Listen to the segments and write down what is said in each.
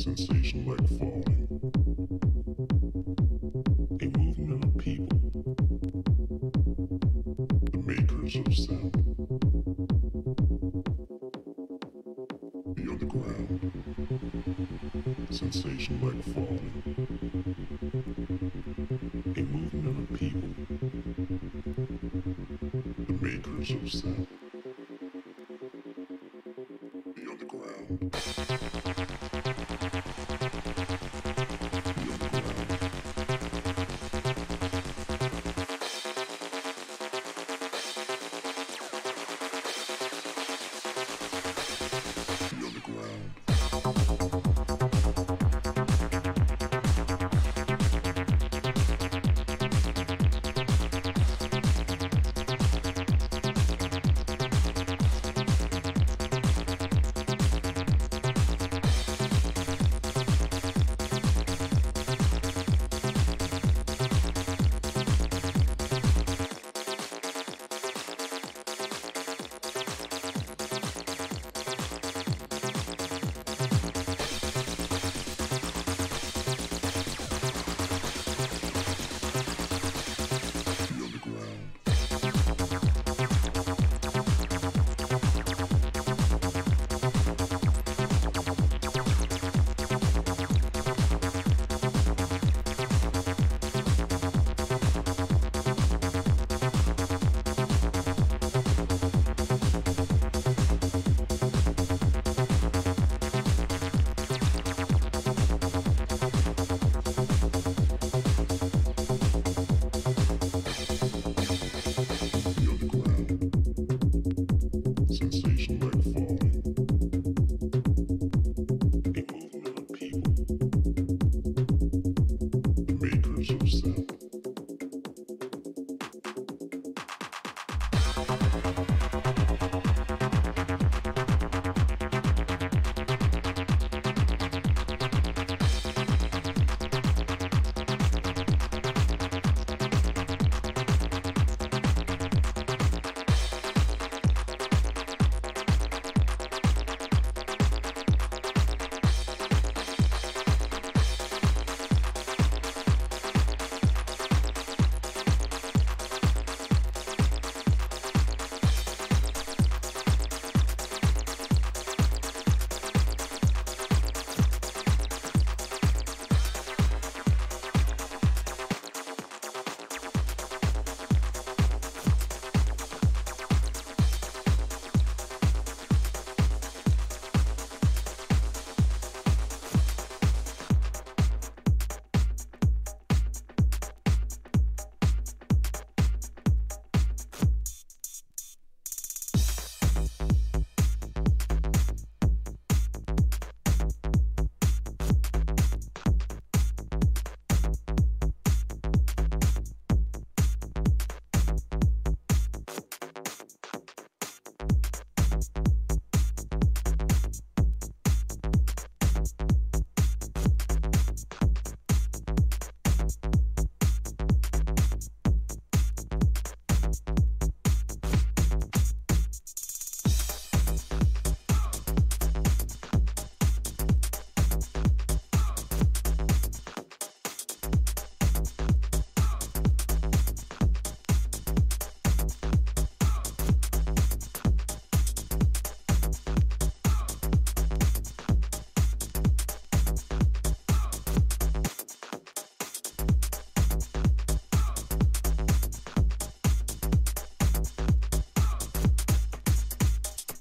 sensation like falling, a movement of people, the makers of sound, the underground, sensation like falling, a movement of people, the makers of sound. The underground.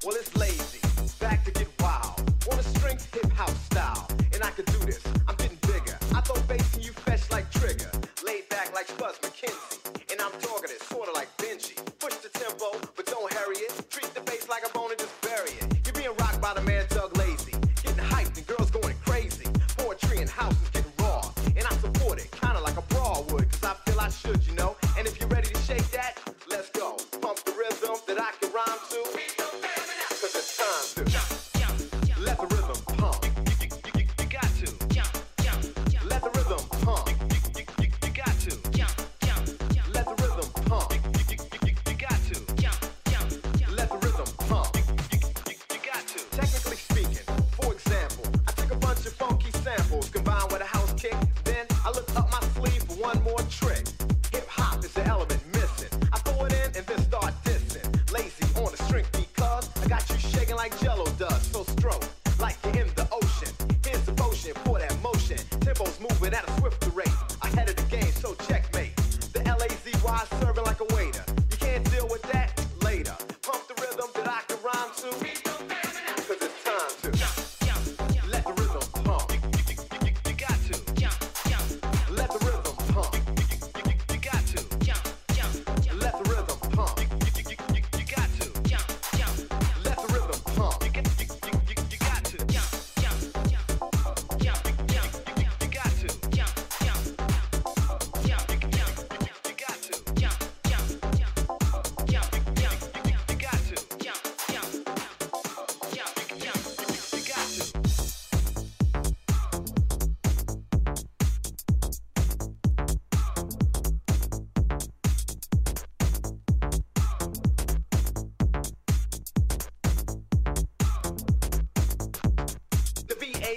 Well, it's lazy. Back to get wild. On a strings, hip house style. And I can do this. I'm getting bigger. I throw bass and you fetch like Trigger. Laid back like Spuds MacKenzie.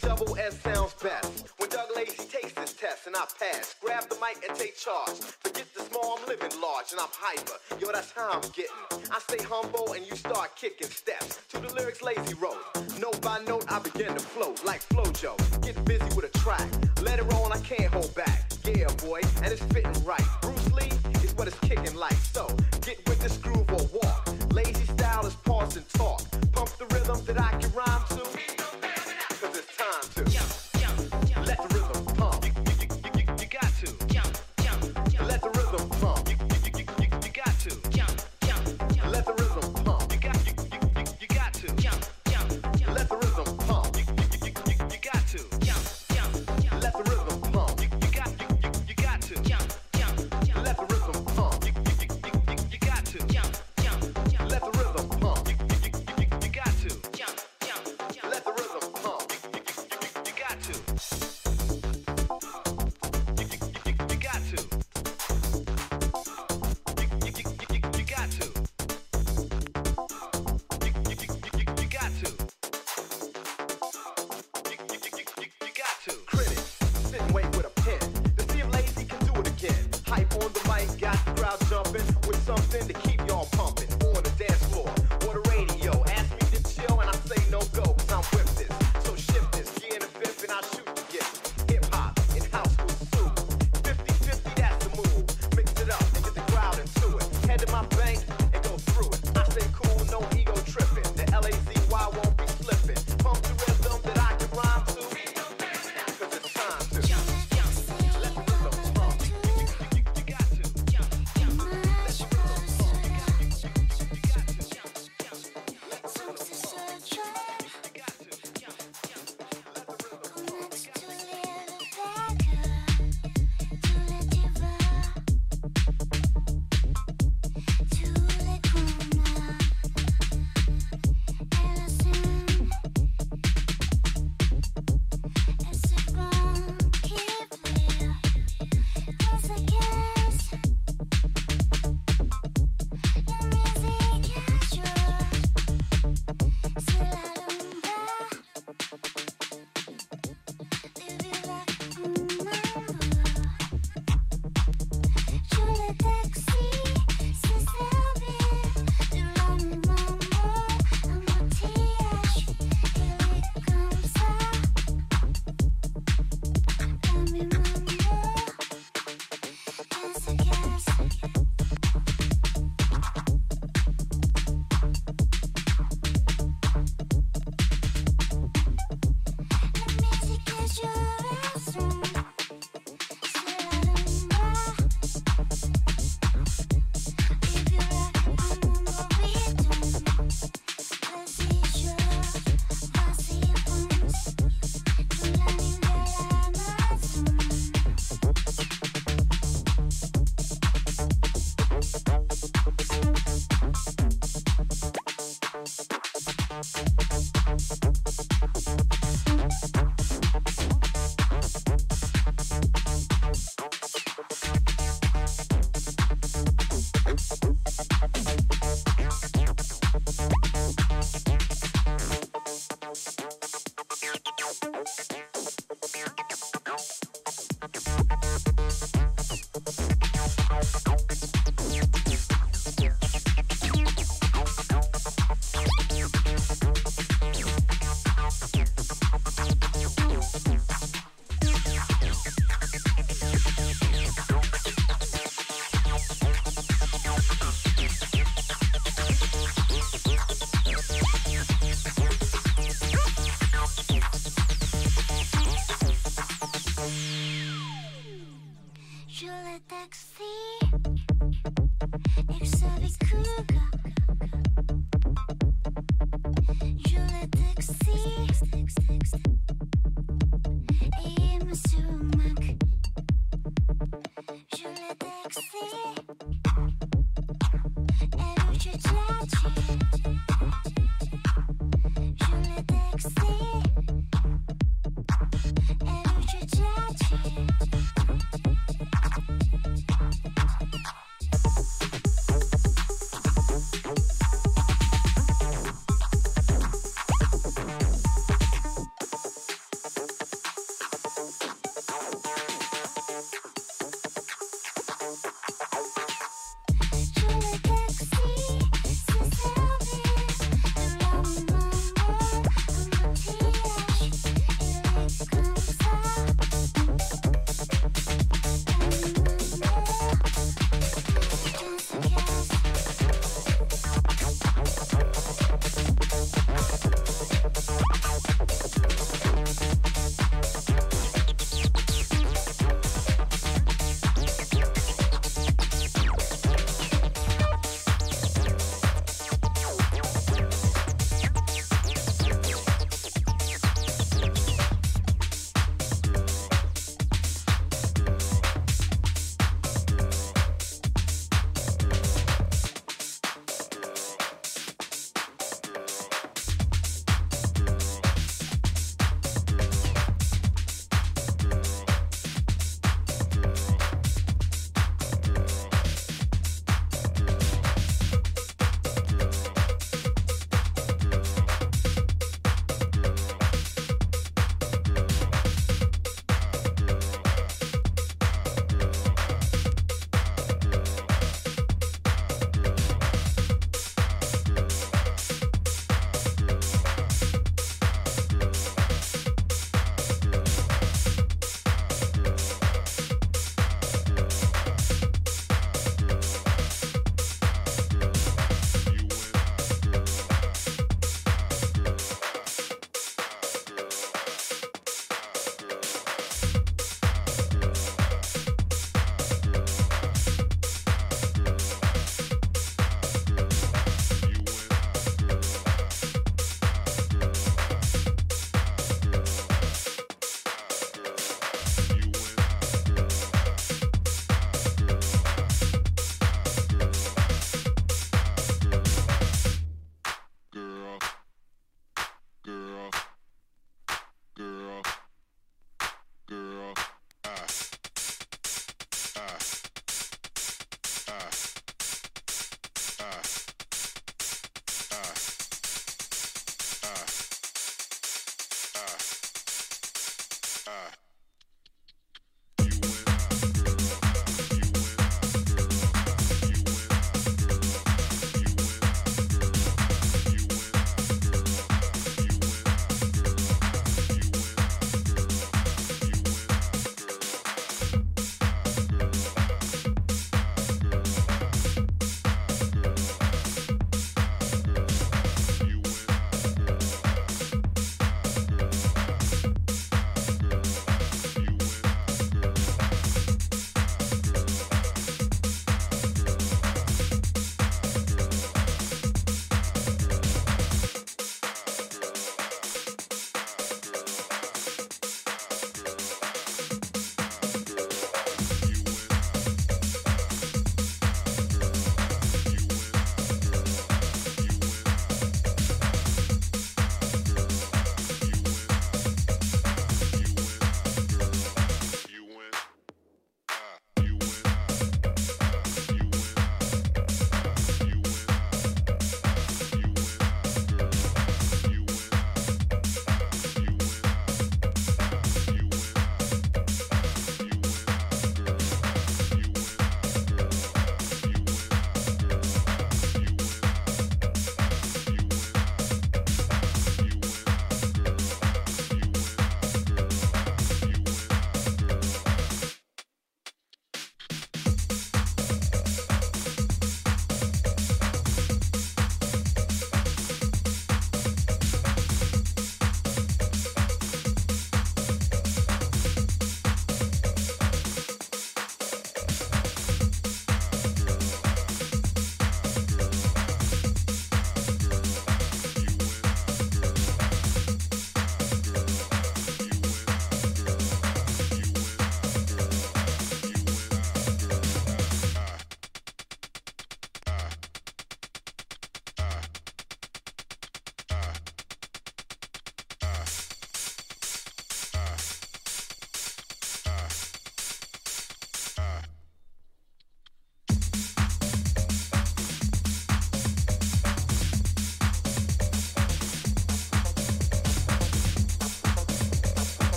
Double S sounds best. When Doug Lazy takes this test and I pass, grab the mic and take charge. Forget the small, I'm living large and I'm hyper. Yo, that's how I'm getting. I stay humble and you start kicking steps to the lyrics Lazy wrote. Note by note, I begin to float like Flojo. Get busy with a track. Let it roll and I can't hold back. Yeah, boy, and it's fitting right. Bruce Lee is what it's kicking like.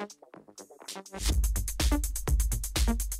Thank you.